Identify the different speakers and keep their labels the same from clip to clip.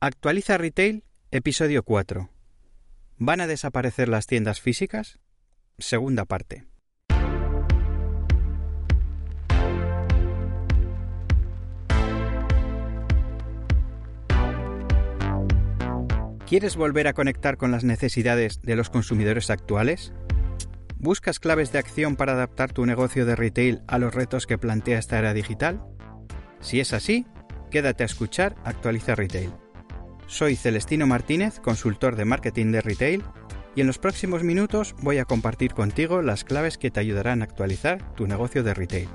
Speaker 1: Actualiza Retail, episodio 4. ¿Van a desaparecer las tiendas físicas? Segunda parte. ¿Quieres volver a conectar con las necesidades de los consumidores actuales? ¿Buscas claves de acción para adaptar tu negocio de retail a los retos que plantea esta era digital? Si es así, quédate a escuchar Actualiza Retail. Soy Celestino Martínez, consultor de marketing de retail, y en los próximos minutos voy a compartir contigo las claves que te ayudarán a actualizar tu negocio de retail.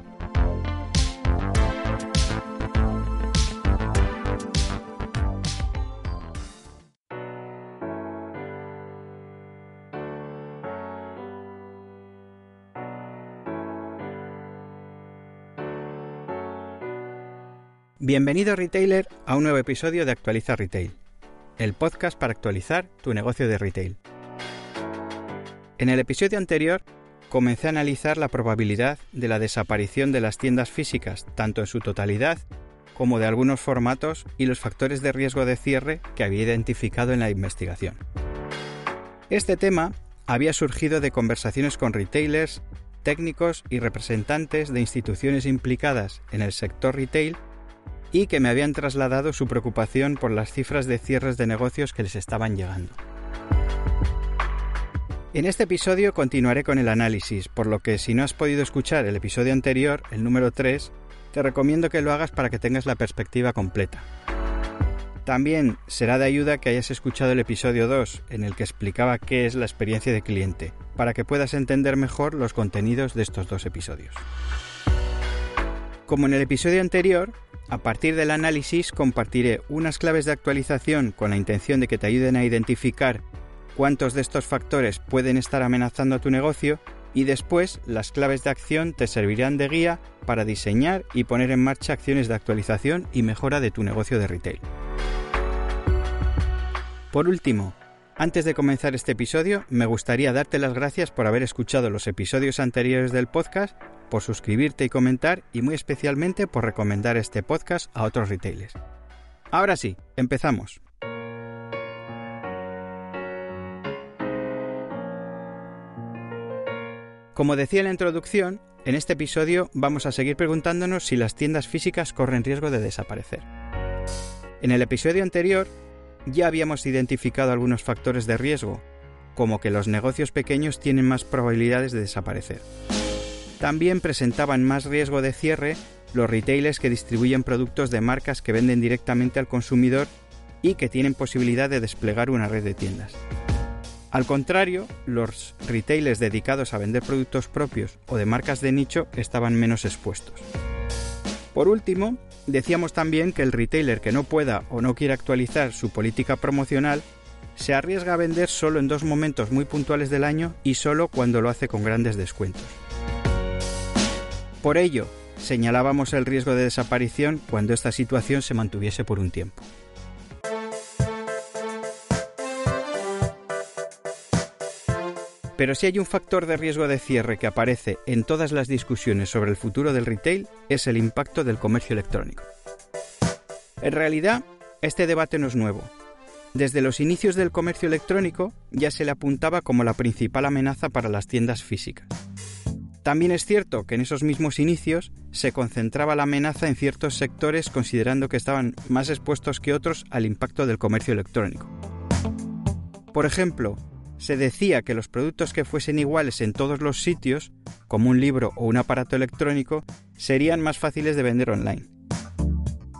Speaker 1: Bienvenido retailer a un nuevo episodio de Actualiza Retail, el podcast para actualizar tu negocio de retail. En el episodio anterior comencé a analizar la probabilidad de la desaparición de las tiendas físicas, tanto en su totalidad como de algunos formatos y los factores de riesgo de cierre que había identificado en la investigación. Este tema había surgido de conversaciones con retailers, técnicos y representantes de instituciones implicadas en el sector retail y que me habían trasladado su preocupación por las cifras de cierres de negocios que les estaban llegando. En este episodio continuaré con el análisis, por lo que si no has podido escuchar el episodio anterior, el número 3, te recomiendo que lo hagas para que tengas la perspectiva completa. También será de ayuda que hayas escuchado el episodio 2, en el que explicaba qué es la experiencia de cliente, para que puedas entender mejor los contenidos de estos dos episodios. Como en el episodio anterior, a partir del análisis compartiré unas claves de actualización con la intención de que te ayuden a identificar cuántos de estos factores pueden estar amenazando a tu negocio y después las claves de acción te servirán de guía para diseñar y poner en marcha acciones de actualización y mejora de tu negocio de retail. Por último, antes de comenzar este episodio, me gustaría darte las gracias por haber escuchado los episodios anteriores del podcast por suscribirte y comentar y muy especialmente por recomendar este podcast a otros retailers. Ahora sí, empezamos. Como decía en la introducción, en este episodio vamos a seguir preguntándonos si las tiendas físicas corren riesgo de desaparecer. En el episodio anterior ya habíamos identificado algunos factores de riesgo, como que los negocios pequeños tienen más probabilidades de desaparecer. También presentaban más riesgo de cierre los retailers que distribuyen productos de marcas que venden directamente al consumidor y que tienen posibilidad de desplegar una red de tiendas. Al contrario, los retailers dedicados a vender productos propios o de marcas de nicho estaban menos expuestos. Por último, decíamos también que el retailer que no pueda o no quiera actualizar su política promocional se arriesga a vender solo en dos momentos muy puntuales del año y solo cuando lo hace con grandes descuentos. Por ello, señalábamos el riesgo de desaparición cuando esta situación se mantuviese por un tiempo. Pero si hay un factor de riesgo de cierre que aparece en todas las discusiones sobre el futuro del retail, es el impacto del comercio electrónico. En realidad, este debate no es nuevo. Desde los inicios del comercio electrónico ya se le apuntaba como la principal amenaza para las tiendas físicas. También es cierto que en esos mismos inicios se concentraba la amenaza en ciertos sectores considerando que estaban más expuestos que otros al impacto del comercio electrónico. Por ejemplo, se decía que los productos que fuesen iguales en todos los sitios, como un libro o un aparato electrónico, serían más fáciles de vender online.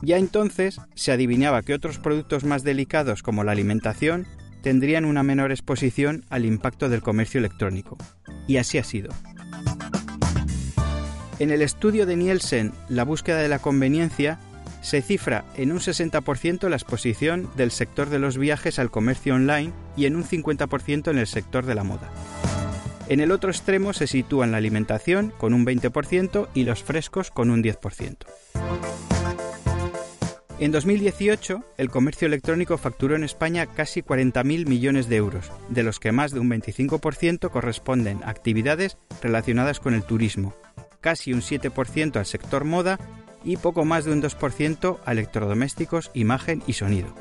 Speaker 1: Ya entonces se adivinaba que otros productos más delicados como la alimentación tendrían una menor exposición al impacto del comercio electrónico. Y así ha sido. En el estudio de Nielsen, La búsqueda de la conveniencia, se cifra en un 60% la exposición del sector de los viajes al comercio online y en un 50% en el sector de la moda. En el otro extremo se sitúan la alimentación con un 20% y los frescos con un 10%. En 2018, el comercio electrónico facturó en España casi 40.000 millones de euros, de los que más de un 25% corresponden a actividades relacionadas con el turismo, casi un 7% al sector moda y poco más de un 2% a electrodomésticos, imagen y sonido.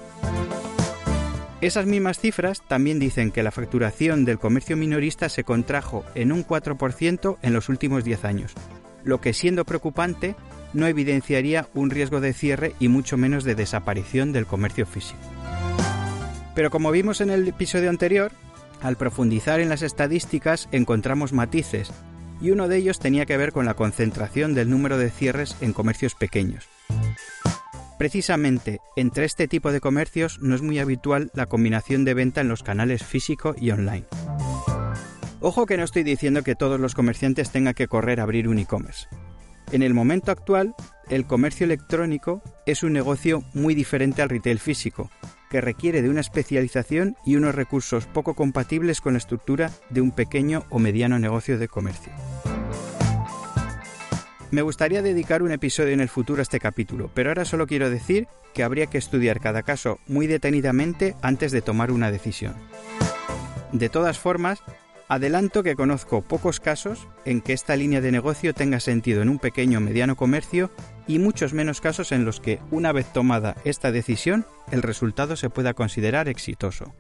Speaker 1: Esas mismas cifras también dicen que la facturación del comercio minorista se contrajo en un 4% en los últimos 10 años, lo que siendo preocupante no evidenciaría un riesgo de cierre y mucho menos de desaparición del comercio físico. Pero como vimos en el episodio anterior, al profundizar en las estadísticas encontramos matices y uno de ellos tenía que ver con la concentración del número de cierres en comercios pequeños. Precisamente entre este tipo de comercios no es muy habitual la combinación de venta en los canales físico y online. Ojo que no estoy diciendo que todos los comerciantes tengan que correr a abrir un e-commerce. En el momento actual, el comercio electrónico es un negocio muy diferente al retail físico, que requiere de una especialización y unos recursos poco compatibles con la estructura de un pequeño o mediano negocio de comercio. Me gustaría dedicar un episodio en el futuro a este capítulo, pero ahora solo quiero decir que habría que estudiar cada caso muy detenidamente antes de tomar una decisión. De todas formas, adelanto que conozco pocos casos en que esta línea de negocio tenga sentido en un pequeño o mediano comercio y muchos menos casos en los que, una vez tomada esta decisión, el resultado se pueda considerar exitoso.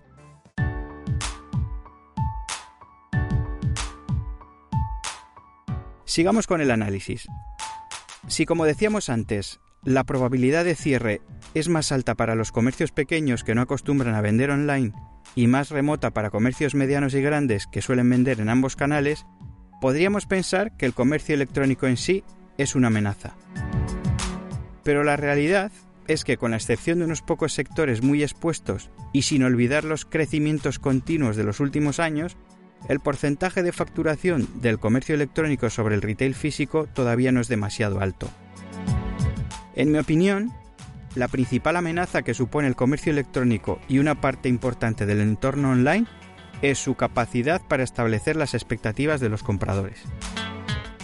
Speaker 1: Sigamos con el análisis. Si como decíamos antes, la probabilidad de cierre es más alta para los comercios pequeños que no acostumbran a vender online y más remota para comercios medianos y grandes que suelen vender en ambos canales, podríamos pensar que el comercio electrónico en sí es una amenaza. Pero la realidad es que con la excepción de unos pocos sectores muy expuestos y sin olvidar los crecimientos continuos de los últimos años, el porcentaje de facturación del comercio electrónico sobre el retail físico todavía no es demasiado alto. En mi opinión, la principal amenaza que supone el comercio electrónico y una parte importante del entorno online es su capacidad para establecer las expectativas de los compradores.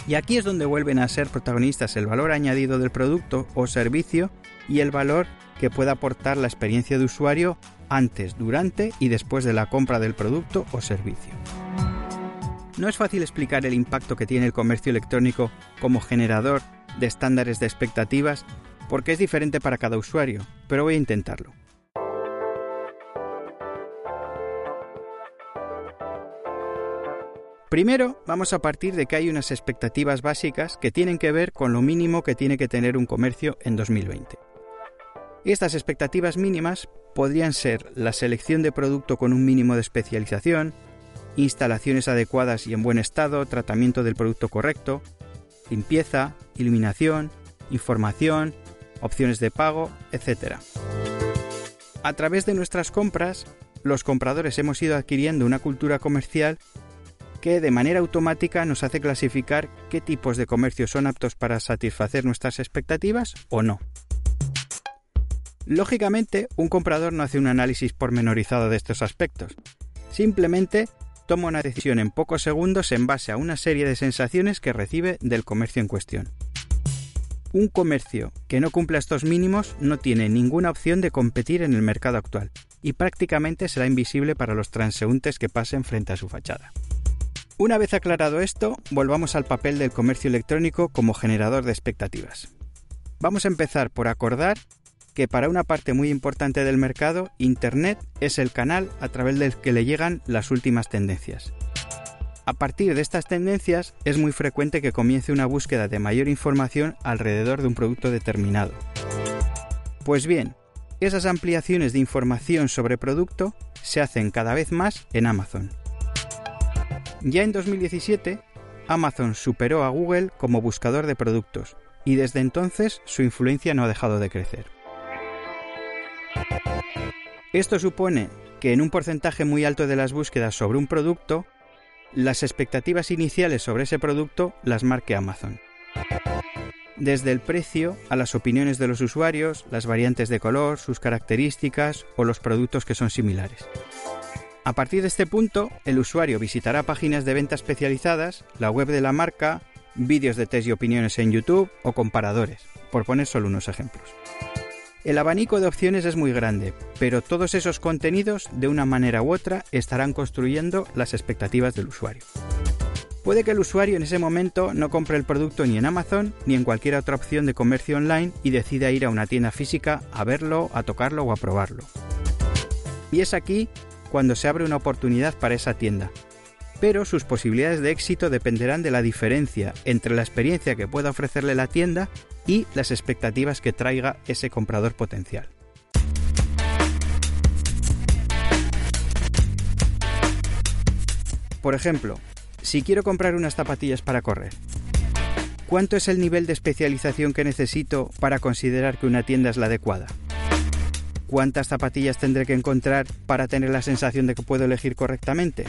Speaker 1: Y aquí es donde vuelven a ser protagonistas el valor añadido del producto o servicio y el valor que pueda aportar la experiencia de usuario antes, durante y después de la compra del producto o servicio. No es fácil explicar el impacto que tiene el comercio electrónico como generador de estándares de expectativas porque es diferente para cada usuario, pero voy a intentarlo. Primero, vamos a partir de que hay unas expectativas básicas que tienen que ver con lo mínimo que tiene que tener un comercio en 2020. Estas expectativas mínimas podrían ser la selección de producto con un mínimo de especialización, instalaciones adecuadas y en buen estado, tratamiento del producto correcto, limpieza, iluminación, información, opciones de pago, etc. A través de nuestras compras, los compradores hemos ido adquiriendo una cultura comercial que de manera automática nos hace clasificar qué tipos de comercios son aptos para satisfacer nuestras expectativas o no. Lógicamente, un comprador no hace un análisis pormenorizado de estos aspectos. Simplemente toma una decisión en pocos segundos en base a una serie de sensaciones que recibe del comercio en cuestión. Un comercio que no cumpla estos mínimos no tiene ninguna opción de competir en el mercado actual y prácticamente será invisible para los transeúntes que pasen frente a su fachada. Una vez aclarado esto, volvamos al papel del comercio electrónico como generador de expectativas. Vamos a empezar por acordar que para una parte muy importante del mercado, Internet es el canal a través del que le llegan las últimas tendencias. A partir de estas tendencias es muy frecuente que comience una búsqueda de mayor información alrededor de un producto determinado. Pues bien, esas ampliaciones de información sobre producto se hacen cada vez más en Amazon. Ya en 2017, Amazon superó a Google como buscador de productos y desde entonces su influencia no ha dejado de crecer. Esto supone que en un porcentaje muy alto de las búsquedas sobre un producto, las expectativas iniciales sobre ese producto las marque Amazon. desde el precio a las opiniones de los usuarios, las variantes de color, sus características o los productos que son similares. A partir de este punto, el usuario visitará páginas de venta especializadas, la web de la marca, vídeos de test y opiniones en YouTube o comparadores, por poner solo unos ejemplos. El abanico de opciones es muy grande, pero todos esos contenidos, de una manera u otra, estarán construyendo las expectativas del usuario. Puede que el usuario en ese momento no compre el producto ni en Amazon ni en cualquier otra opción de comercio online y decida ir a una tienda física a verlo, a tocarlo o a probarlo. Y es aquí cuando se abre una oportunidad para esa tienda. Pero sus posibilidades de éxito dependerán de la diferencia entre la experiencia que pueda ofrecerle la tienda y las expectativas que traiga ese comprador potencial. Por ejemplo, si quiero comprar unas zapatillas para correr, ¿cuánto es el nivel de especialización que necesito para considerar que una tienda es la adecuada? ¿Cuántas zapatillas tendré que encontrar para tener la sensación de que puedo elegir correctamente?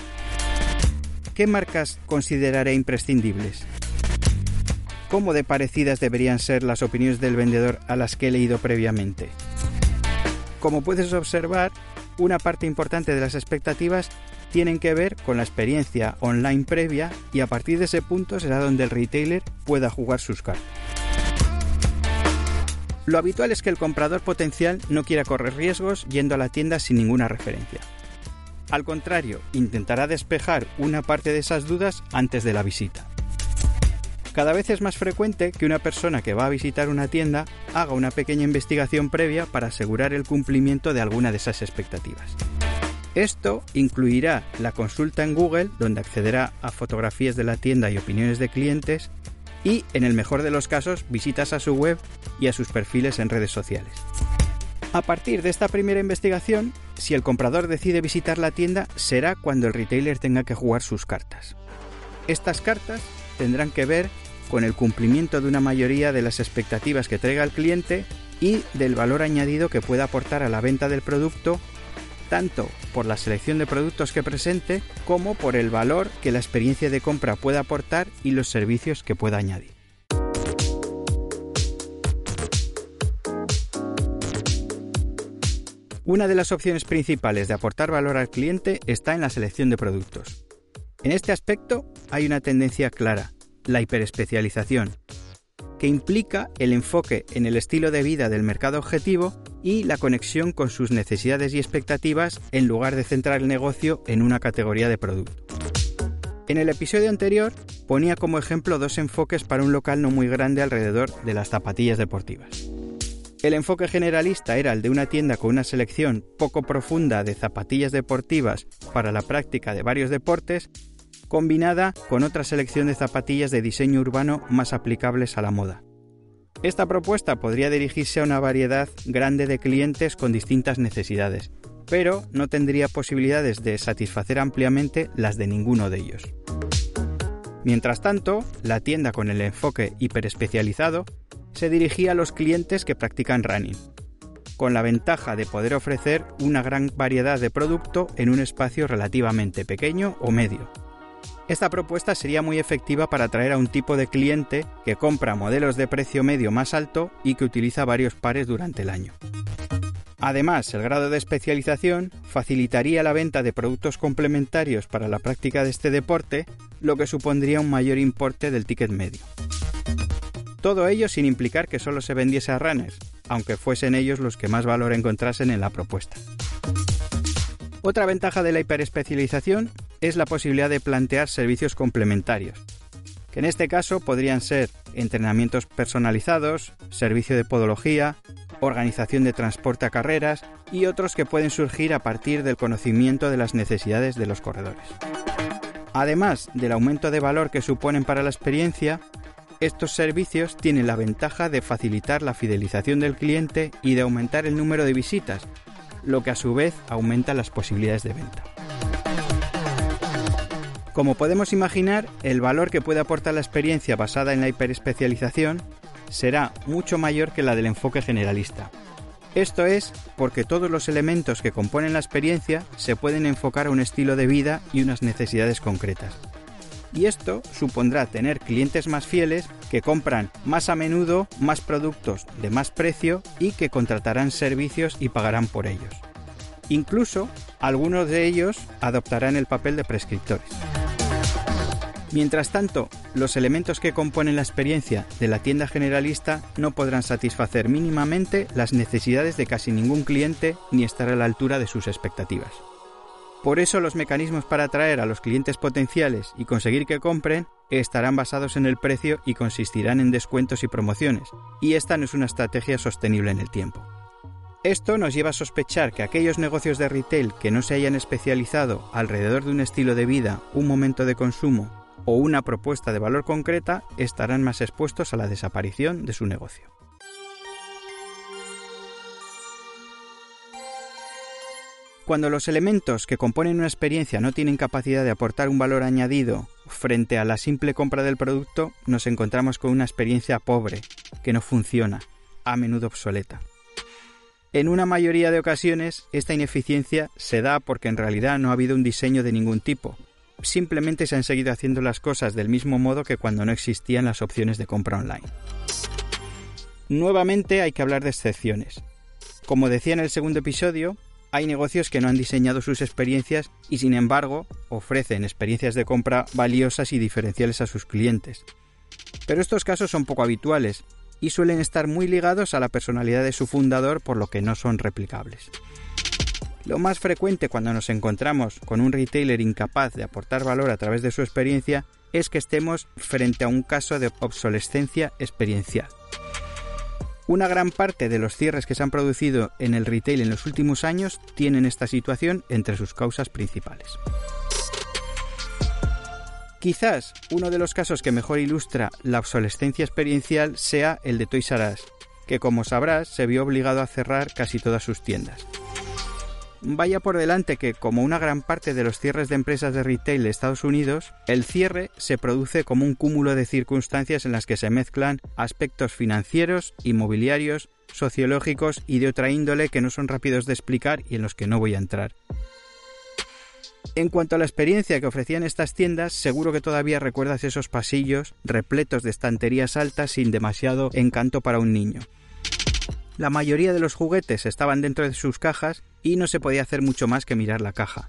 Speaker 1: ¿Qué marcas consideraré imprescindibles? ¿Cómo de parecidas deberían ser las opiniones del vendedor a las que he leído previamente? Como puedes observar, una parte importante de las expectativas tienen que ver con la experiencia online previa y a partir de ese punto será donde el retailer pueda jugar sus cartas. Lo habitual es que el comprador potencial no quiera correr riesgos yendo a la tienda sin ninguna referencia. Al contrario, intentará despejar una parte de esas dudas antes de la visita. Cada vez es más frecuente que una persona que va a visitar una tienda haga una pequeña investigación previa para asegurar el cumplimiento de alguna de esas expectativas. Esto incluirá la consulta en Google, donde accederá a fotografías de la tienda y opiniones de clientes, y, en el mejor de los casos, visitas a su web y a sus perfiles en redes sociales. A partir de esta primera investigación, si el comprador decide visitar la tienda, será cuando el retailer tenga que jugar sus cartas. Estas cartas tendrán que ver con el cumplimiento de una mayoría de las expectativas que traiga el cliente y del valor añadido que pueda aportar a la venta del producto tanto por la selección de productos que presente como por el valor que la experiencia de compra pueda aportar y los servicios que pueda añadir. Una de las opciones principales de aportar valor al cliente está en la selección de productos. En este aspecto hay una tendencia clara, la hiperespecialización, que implica el enfoque en el estilo de vida del mercado objetivo y la conexión con sus necesidades y expectativas en lugar de centrar el negocio en una categoría de producto. En el episodio anterior ponía como ejemplo dos enfoques para un local no muy grande alrededor de las zapatillas deportivas. El enfoque generalista era el de una tienda con una selección poco profunda de zapatillas deportivas para la práctica de varios deportes combinada con otra selección de zapatillas de diseño urbano más aplicables a la moda. Esta propuesta podría dirigirse a una variedad grande de clientes con distintas necesidades, pero no tendría posibilidades de satisfacer ampliamente las de ninguno de ellos. Mientras tanto, la tienda con el enfoque hiperespecializado se dirigía a los clientes que practican running, con la ventaja de poder ofrecer una gran variedad de producto en un espacio relativamente pequeño o medio, esta propuesta sería muy efectiva para atraer a un tipo de cliente que compra modelos de precio medio más alto y que utiliza varios pares durante el año. Además, el grado de especialización facilitaría la venta de productos complementarios para la práctica de este deporte, lo que supondría un mayor importe del ticket medio. Todo ello sin implicar que solo se vendiese a runners, aunque fuesen ellos los que más valor encontrasen en la propuesta. Otra ventaja de la hiperespecialización es la posibilidad de plantear servicios complementarios, que en este caso podrían ser entrenamientos personalizados, servicio de podología, organización de transporte a carreras y otros que pueden surgir a partir del conocimiento de las necesidades de los corredores. Además del aumento de valor que suponen para la experiencia, estos servicios tienen la ventaja de facilitar la fidelización del cliente y de aumentar el número de visitas, lo que a su vez aumenta las posibilidades de venta. Como podemos imaginar, el valor que puede aportar la experiencia basada en la hiperespecialización será mucho mayor que la del enfoque generalista. Esto es porque todos los elementos que componen la experiencia se pueden enfocar a un estilo de vida y unas necesidades concretas. Y esto supondrá tener clientes más fieles que compran más a menudo más productos de más precio y que contratarán servicios y pagarán por ellos. Incluso algunos de ellos adoptarán el papel de prescriptores. Mientras tanto, los elementos que componen la experiencia de la tienda generalista no podrán satisfacer mínimamente las necesidades de casi ningún cliente ni estar a la altura de sus expectativas. Por eso los mecanismos para atraer a los clientes potenciales y conseguir que compren estarán basados en el precio y consistirán en descuentos y promociones, y esta no es una estrategia sostenible en el tiempo. Esto nos lleva a sospechar que aquellos negocios de retail que no se hayan especializado alrededor de un estilo de vida, un momento de consumo o una propuesta de valor concreta estarán más expuestos a la desaparición de su negocio. Cuando los elementos que componen una experiencia no tienen capacidad de aportar un valor añadido frente a la simple compra del producto, nos encontramos con una experiencia pobre, que no funciona, a menudo obsoleta. En una mayoría de ocasiones, esta ineficiencia se da porque en realidad no ha habido un diseño de ningún tipo. Simplemente se han seguido haciendo las cosas del mismo modo que cuando no existían las opciones de compra online. Nuevamente hay que hablar de excepciones. Como decía en el segundo episodio, hay negocios que no han diseñado sus experiencias y sin embargo ofrecen experiencias de compra valiosas y diferenciales a sus clientes. Pero estos casos son poco habituales y suelen estar muy ligados a la personalidad de su fundador por lo que no son replicables. Lo más frecuente cuando nos encontramos con un retailer incapaz de aportar valor a través de su experiencia es que estemos frente a un caso de obsolescencia experiencial. Una gran parte de los cierres que se han producido en el retail en los últimos años tienen esta situación entre sus causas principales. Quizás uno de los casos que mejor ilustra la obsolescencia experiencial sea el de Toys R Us, que como sabrás se vio obligado a cerrar casi todas sus tiendas. Vaya por delante que, como una gran parte de los cierres de empresas de retail de Estados Unidos, el cierre se produce como un cúmulo de circunstancias en las que se mezclan aspectos financieros, inmobiliarios, sociológicos y de otra índole que no son rápidos de explicar y en los que no voy a entrar. En cuanto a la experiencia que ofrecían estas tiendas, seguro que todavía recuerdas esos pasillos repletos de estanterías altas sin demasiado encanto para un niño. La mayoría de los juguetes estaban dentro de sus cajas y no se podía hacer mucho más que mirar la caja.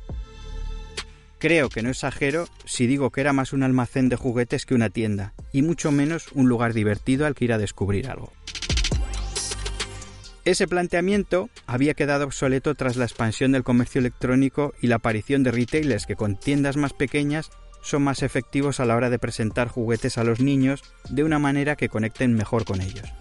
Speaker 1: Creo que no exagero si digo que era más un almacén de juguetes que una tienda, y mucho menos un lugar divertido al que ir a descubrir algo. Ese planteamiento había quedado obsoleto tras la expansión del comercio electrónico y la aparición de retailers que con tiendas más pequeñas son más efectivos a la hora de presentar juguetes a los niños de una manera que conecten mejor con ellos.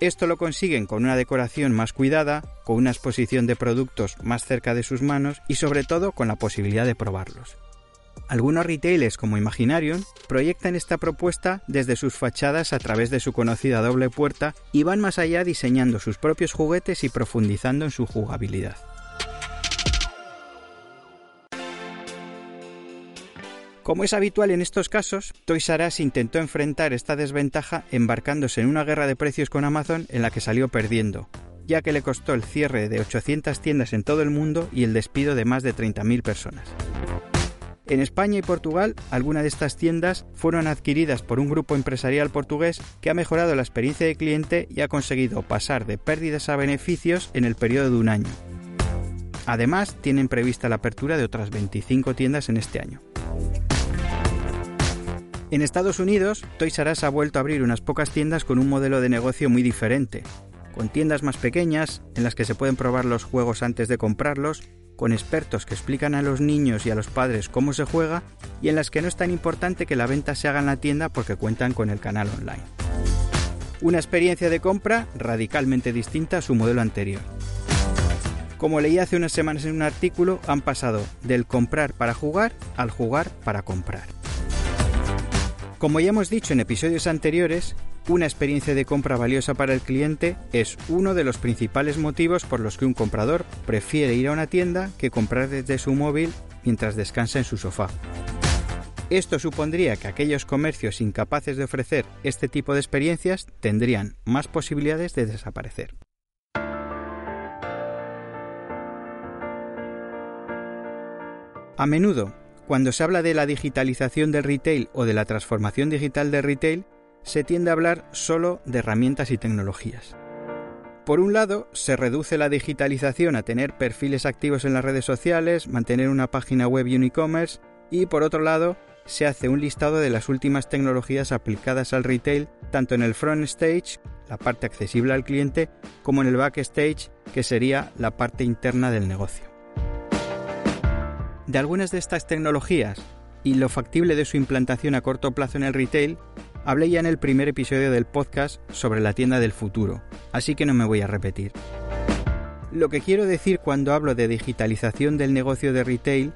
Speaker 1: Esto lo consiguen con una decoración más cuidada, con una exposición de productos más cerca de sus manos y sobre todo con la posibilidad de probarlos. Algunos retailers como Imaginarium proyectan esta propuesta desde sus fachadas a través de su conocida doble puerta y van más allá diseñando sus propios juguetes y profundizando en su jugabilidad. Como es habitual en estos casos, Toys R Us intentó enfrentar esta desventaja embarcándose en una guerra de precios con Amazon en la que salió perdiendo, ya que le costó el cierre de 800 tiendas en todo el mundo y el despido de más de 30.000 personas. En España y Portugal, algunas de estas tiendas fueron adquiridas por un grupo empresarial portugués que ha mejorado la experiencia de cliente y ha conseguido pasar de pérdidas a beneficios en el periodo de un año. Además, tienen prevista la apertura de otras 25 tiendas en este año. En Estados Unidos, Toys R Us ha vuelto a abrir unas pocas tiendas con un modelo de negocio muy diferente, con tiendas más pequeñas en las que se pueden probar los juegos antes de comprarlos, con expertos que explican a los niños y a los padres cómo se juega y en las que no es tan importante que la venta se haga en la tienda porque cuentan con el canal online. Una experiencia de compra radicalmente distinta a su modelo anterior. Como leí hace unas semanas en un artículo, han pasado del comprar para jugar al jugar para comprar. Como ya hemos dicho en episodios anteriores, una experiencia de compra valiosa para el cliente es uno de los principales motivos por los que un comprador prefiere ir a una tienda que comprar desde su móvil mientras descansa en su sofá. Esto supondría que aquellos comercios incapaces de ofrecer este tipo de experiencias tendrían más posibilidades de desaparecer. A menudo, Cuando se habla de la digitalización del retail o de la transformación digital del retail, se tiende a hablar solo de herramientas y tecnologías. Por un lado, se reduce la digitalización a tener perfiles activos en las redes sociales, mantener una página web y un e-commerce, y por otro lado, se hace un listado de las últimas tecnologías aplicadas al retail, tanto en el front stage, la parte accesible al cliente, como en el backstage, que sería la parte interna del negocio. De algunas de estas tecnologías y lo factible de su implantación a corto plazo en el retail, hablé ya en el primer episodio del podcast sobre la tienda del futuro, así que no me voy a repetir. Lo que quiero decir cuando hablo de digitalización del negocio de retail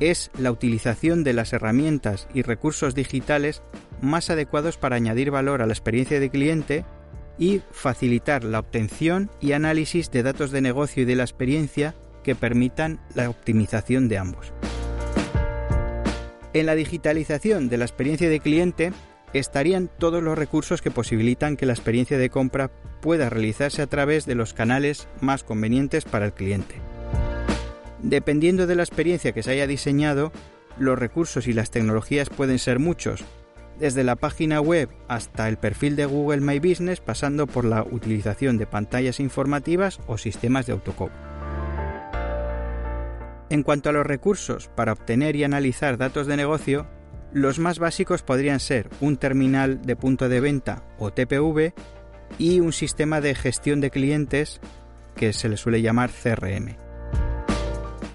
Speaker 1: es la utilización de las herramientas y recursos digitales más adecuados para añadir valor a la experiencia de cliente y facilitar la obtención y análisis de datos de negocio y de la experiencia que permitan la optimización de ambos. En la digitalización de la experiencia de cliente estarían todos los recursos que posibilitan que la experiencia de compra pueda realizarse a través de los canales más convenientes para el cliente. Dependiendo de la experiencia que se haya diseñado, los recursos y las tecnologías pueden ser muchos, desde la página web hasta el perfil de Google My Business, pasando por la utilización de pantallas informativas o sistemas de autocopio. En cuanto a los recursos para obtener y analizar datos de negocio, los más básicos podrían ser un terminal de punto de venta o TPV y un sistema de gestión de clientes que se le suele llamar CRM.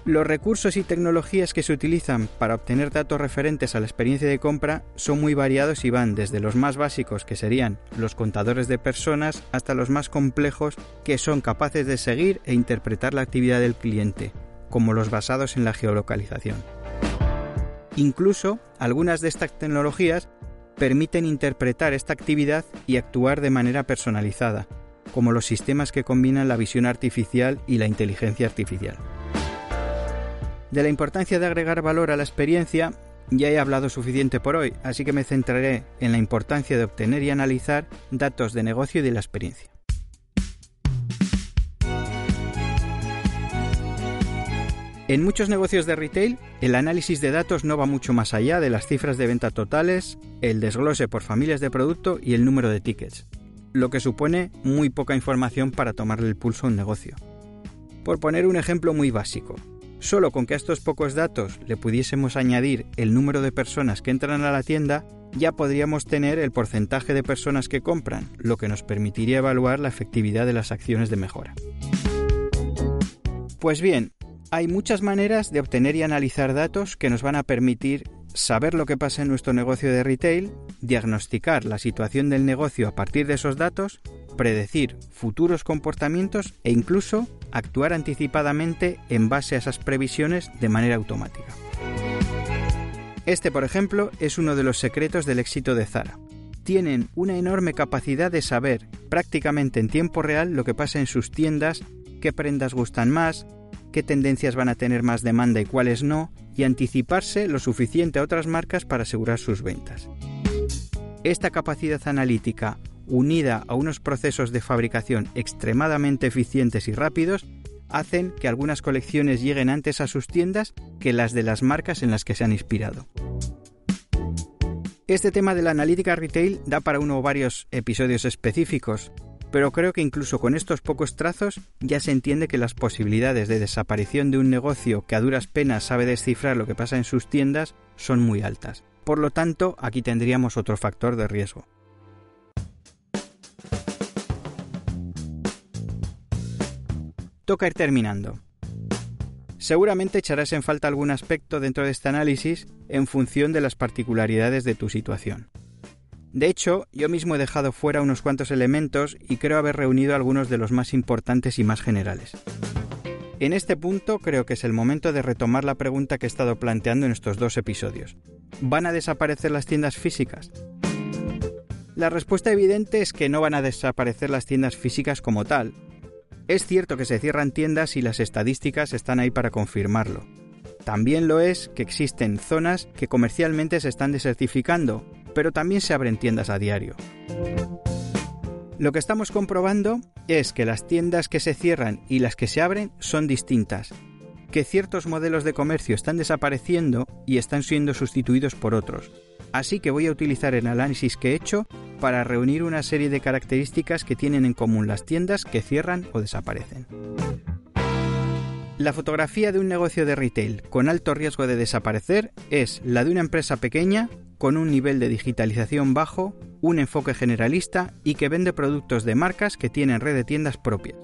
Speaker 1: Los recursos y tecnologías que se utilizan para obtener datos referentes a la experiencia de compra son muy variados y van desde los más básicos que serían los contadores de personas hasta los más complejos que son capaces de seguir e interpretar la actividad del cliente, como los basados en la geolocalización. Incluso algunas de estas tecnologías permiten interpretar esta actividad y actuar de manera personalizada, como los sistemas que combinan la visión artificial y la inteligencia artificial. De la importancia de agregar valor a la experiencia ya he hablado suficiente por hoy, así que me centraré en la importancia de obtener y analizar datos de negocio y de la experiencia. En muchos negocios de retail, el análisis de datos no va mucho más allá de las cifras de venta totales, el desglose por familias de producto y el número de tickets, lo que supone muy poca información para tomarle el pulso a un negocio. Por poner un ejemplo muy básico, Solo con que a estos pocos datos le pudiésemos añadir el número de personas que entran a la tienda, ya podríamos tener el porcentaje de personas que compran, lo que nos permitiría evaluar la efectividad de las acciones de mejora. Pues bien, hay muchas maneras de obtener y analizar datos que nos van a permitir saber lo que pasa en nuestro negocio de retail, diagnosticar la situación del negocio a partir de esos datos, predecir futuros comportamientos e incluso actuar anticipadamente en base a esas previsiones de manera automática. Este, por ejemplo, es uno de los secretos del éxito de Zara. Tienen una enorme capacidad de saber prácticamente en tiempo real lo que pasa en sus tiendas, qué prendas gustan más, qué tendencias van a tener más demanda y cuáles no, y anticiparse lo suficiente a otras marcas para asegurar sus ventas. Esta capacidad analítica unida a unos procesos de fabricación extremadamente eficientes y rápidos, hacen que algunas colecciones lleguen antes a sus tiendas que las de las marcas en las que se han inspirado. Este tema de la analítica retail da para uno o varios episodios específicos, pero creo que incluso con estos pocos trazos ya se entiende que las posibilidades de desaparición de un negocio que a duras penas sabe descifrar lo que pasa en sus tiendas son muy altas. Por lo tanto, aquí tendríamos otro factor de riesgo. toca ir terminando. Seguramente echarás en falta algún aspecto dentro de este análisis en función de las particularidades de tu situación. De hecho, yo mismo he dejado fuera unos cuantos elementos y creo haber reunido algunos de los más importantes y más generales. En este punto creo que es el momento de retomar la pregunta que he estado planteando en estos dos episodios. ¿Van a desaparecer las tiendas físicas? La respuesta evidente es que no van a desaparecer las tiendas físicas como tal, es cierto que se cierran tiendas y las estadísticas están ahí para confirmarlo. También lo es que existen zonas que comercialmente se están desertificando, pero también se abren tiendas a diario. Lo que estamos comprobando es que las tiendas que se cierran y las que se abren son distintas, que ciertos modelos de comercio están desapareciendo y están siendo sustituidos por otros. Así que voy a utilizar el análisis que he hecho para reunir una serie de características que tienen en común las tiendas que cierran o desaparecen. La fotografía de un negocio de retail con alto riesgo de desaparecer es la de una empresa pequeña con un nivel de digitalización bajo, un enfoque generalista y que vende productos de marcas que tienen red de tiendas propias.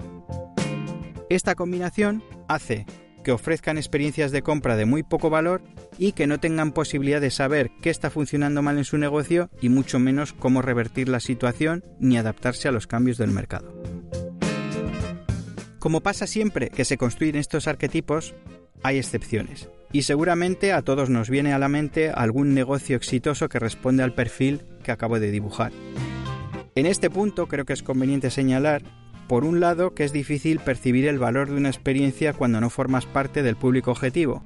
Speaker 1: Esta combinación hace que ofrezcan experiencias de compra de muy poco valor y que no tengan posibilidad de saber qué está funcionando mal en su negocio y mucho menos cómo revertir la situación ni adaptarse a los cambios del mercado. Como pasa siempre que se construyen estos arquetipos, hay excepciones. Y seguramente a todos nos viene a la mente algún negocio exitoso que responde al perfil que acabo de dibujar. En este punto creo que es conveniente señalar, por un lado, que es difícil percibir el valor de una experiencia cuando no formas parte del público objetivo,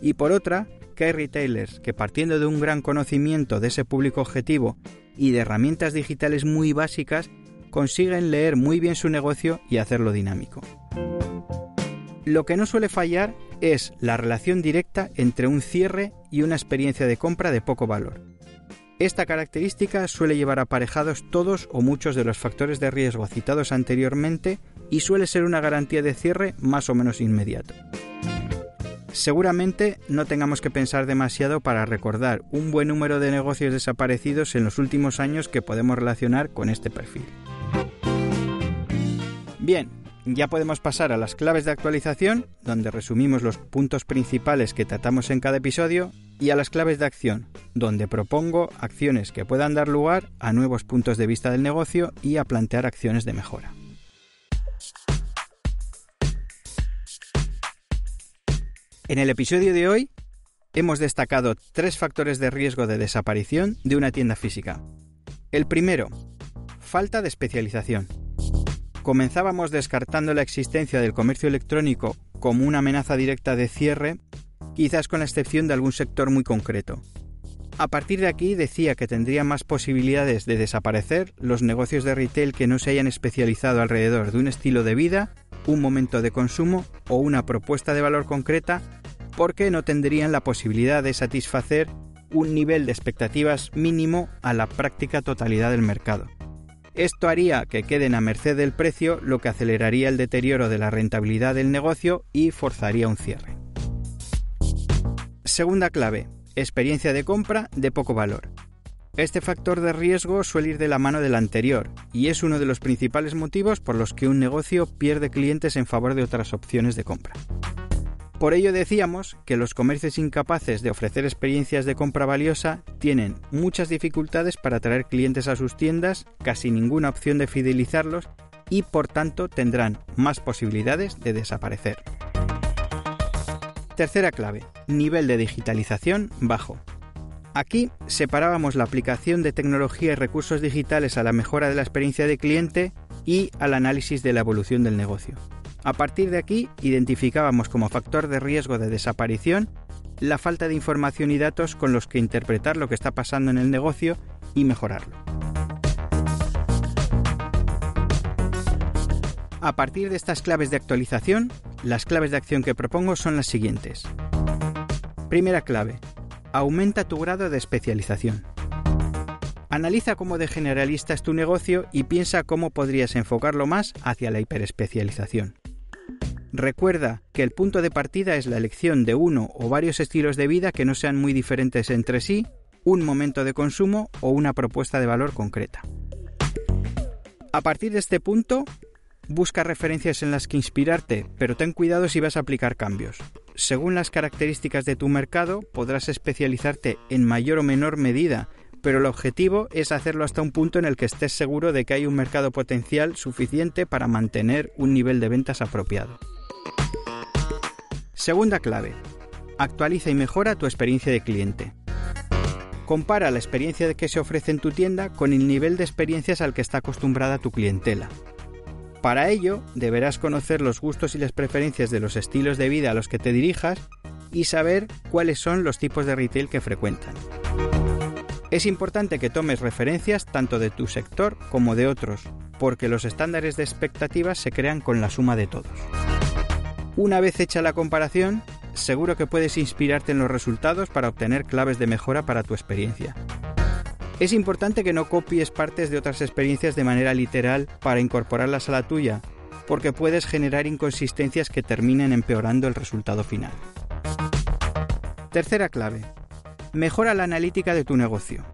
Speaker 1: y por otra, que hay retailers que partiendo de un gran conocimiento de ese público objetivo y de herramientas digitales muy básicas consiguen leer muy bien su negocio y hacerlo dinámico. Lo que no suele fallar es la relación directa entre un cierre y una experiencia de compra de poco valor. Esta característica suele llevar aparejados todos o muchos de los factores de riesgo citados anteriormente y suele ser una garantía de cierre más o menos inmediato. Seguramente no tengamos que pensar demasiado para recordar un buen número de negocios desaparecidos en los últimos años que podemos relacionar con este perfil. Bien, ya podemos pasar a las claves de actualización, donde resumimos los puntos principales que tratamos en cada episodio, y a las claves de acción, donde propongo acciones que puedan dar lugar a nuevos puntos de vista del negocio y a plantear acciones de mejora. En el episodio de hoy hemos destacado tres factores de riesgo de desaparición de una tienda física. El primero, falta de especialización comenzábamos descartando la existencia del comercio electrónico como una amenaza directa de cierre, quizás con la excepción de algún sector muy concreto. A partir de aquí decía que tendría más posibilidades de desaparecer los negocios de retail que no se hayan especializado alrededor de un estilo de vida, un momento de consumo o una propuesta de valor concreta, porque no tendrían la posibilidad de satisfacer un nivel de expectativas mínimo a la práctica totalidad del mercado. Esto haría que queden a merced del precio, lo que aceleraría el deterioro de la rentabilidad del negocio y forzaría un cierre. Segunda clave, experiencia de compra de poco valor. Este factor de riesgo suele ir de la mano del anterior y es uno de los principales motivos por los que un negocio pierde clientes en favor de otras opciones de compra. Por ello decíamos que los comercios incapaces de ofrecer experiencias de compra valiosa tienen muchas dificultades para atraer clientes a sus tiendas, casi ninguna opción de fidelizarlos y por tanto tendrán más posibilidades de desaparecer. Tercera clave, nivel de digitalización bajo. Aquí separábamos la aplicación de tecnología y recursos digitales a la mejora de la experiencia de cliente y al análisis de la evolución del negocio. A partir de aquí, identificábamos como factor de riesgo de desaparición la falta de información y datos con los que interpretar lo que está pasando en el negocio y mejorarlo. A partir de estas claves de actualización, las claves de acción que propongo son las siguientes. Primera clave. Aumenta tu grado de especialización. Analiza cómo de generalista es tu negocio y piensa cómo podrías enfocarlo más hacia la hiperespecialización. Recuerda que el punto de partida es la elección de uno o varios estilos de vida que no sean muy diferentes entre sí, un momento de consumo o una propuesta de valor concreta. A partir de este punto, busca referencias en las que inspirarte, pero ten cuidado si vas a aplicar cambios. Según las características de tu mercado, podrás especializarte en mayor o menor medida, pero el objetivo es hacerlo hasta un punto en el que estés seguro de que hay un mercado potencial suficiente para mantener un nivel de ventas apropiado. Segunda clave. Actualiza y mejora tu experiencia de cliente. Compara la experiencia que se ofrece en tu tienda con el nivel de experiencias al que está acostumbrada tu clientela. Para ello, deberás conocer los gustos y las preferencias de los estilos de vida a los que te dirijas y saber cuáles son los tipos de retail que frecuentan. Es importante que tomes referencias tanto de tu sector como de otros, porque los estándares de expectativas se crean con la suma de todos. Una vez hecha la comparación, seguro que puedes inspirarte en los resultados para obtener claves de mejora para tu experiencia. Es importante que no copies partes de otras experiencias de manera literal para incorporarlas a la tuya, porque puedes generar inconsistencias que terminen empeorando el resultado final. Tercera clave. Mejora la analítica de tu negocio.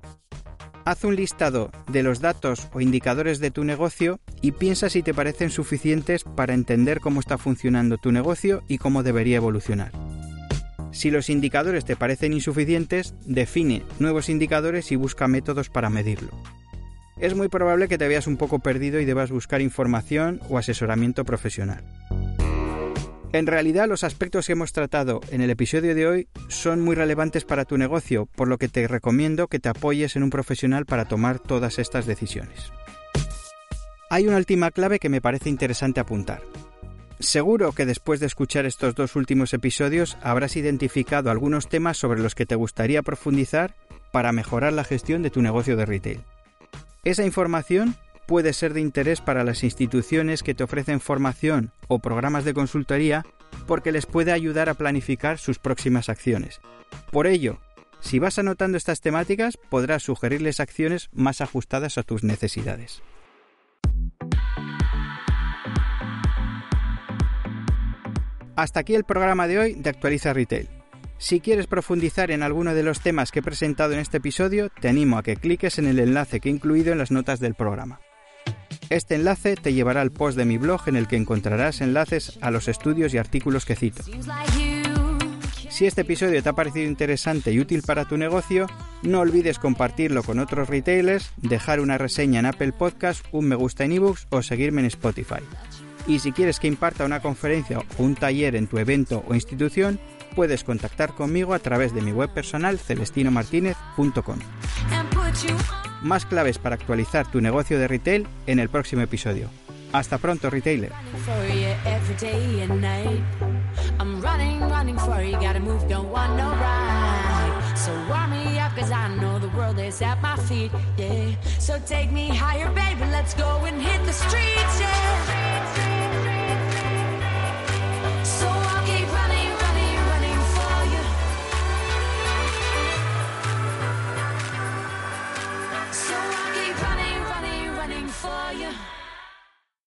Speaker 1: Haz un listado de los datos o indicadores de tu negocio y piensa si te parecen suficientes para entender cómo está funcionando tu negocio y cómo debería evolucionar. Si los indicadores te parecen insuficientes, define nuevos indicadores y busca métodos para medirlo. Es muy probable que te veas un poco perdido y debas buscar información o asesoramiento profesional. En realidad los aspectos que hemos tratado en el episodio de hoy son muy relevantes para tu negocio, por lo que te recomiendo que te apoyes en un profesional para tomar todas estas decisiones. Hay una última clave que me parece interesante apuntar. Seguro que después de escuchar estos dos últimos episodios habrás identificado algunos temas sobre los que te gustaría profundizar para mejorar la gestión de tu negocio de retail. Esa información puede ser de interés para las instituciones que te ofrecen formación o programas de consultoría porque les puede ayudar a planificar sus próximas acciones. Por ello, si vas anotando estas temáticas, podrás sugerirles acciones más ajustadas a tus necesidades. Hasta aquí el programa de hoy de Actualiza Retail. Si quieres profundizar en alguno de los temas que he presentado en este episodio, te animo a que cliques en el enlace que he incluido en las notas del programa. Este enlace te llevará al post de mi blog en el que encontrarás enlaces a los estudios y artículos que cito. Si este episodio te ha parecido interesante y útil para tu negocio, no olvides compartirlo con otros retailers, dejar una reseña en Apple Podcast, un me gusta en ebooks o seguirme en Spotify. Y si quieres que imparta una conferencia o un taller en tu evento o institución, puedes contactar conmigo a través de mi web personal celestinomartinez.com. Más claves para actualizar tu negocio de retail en el próximo episodio. Hasta pronto, retailer.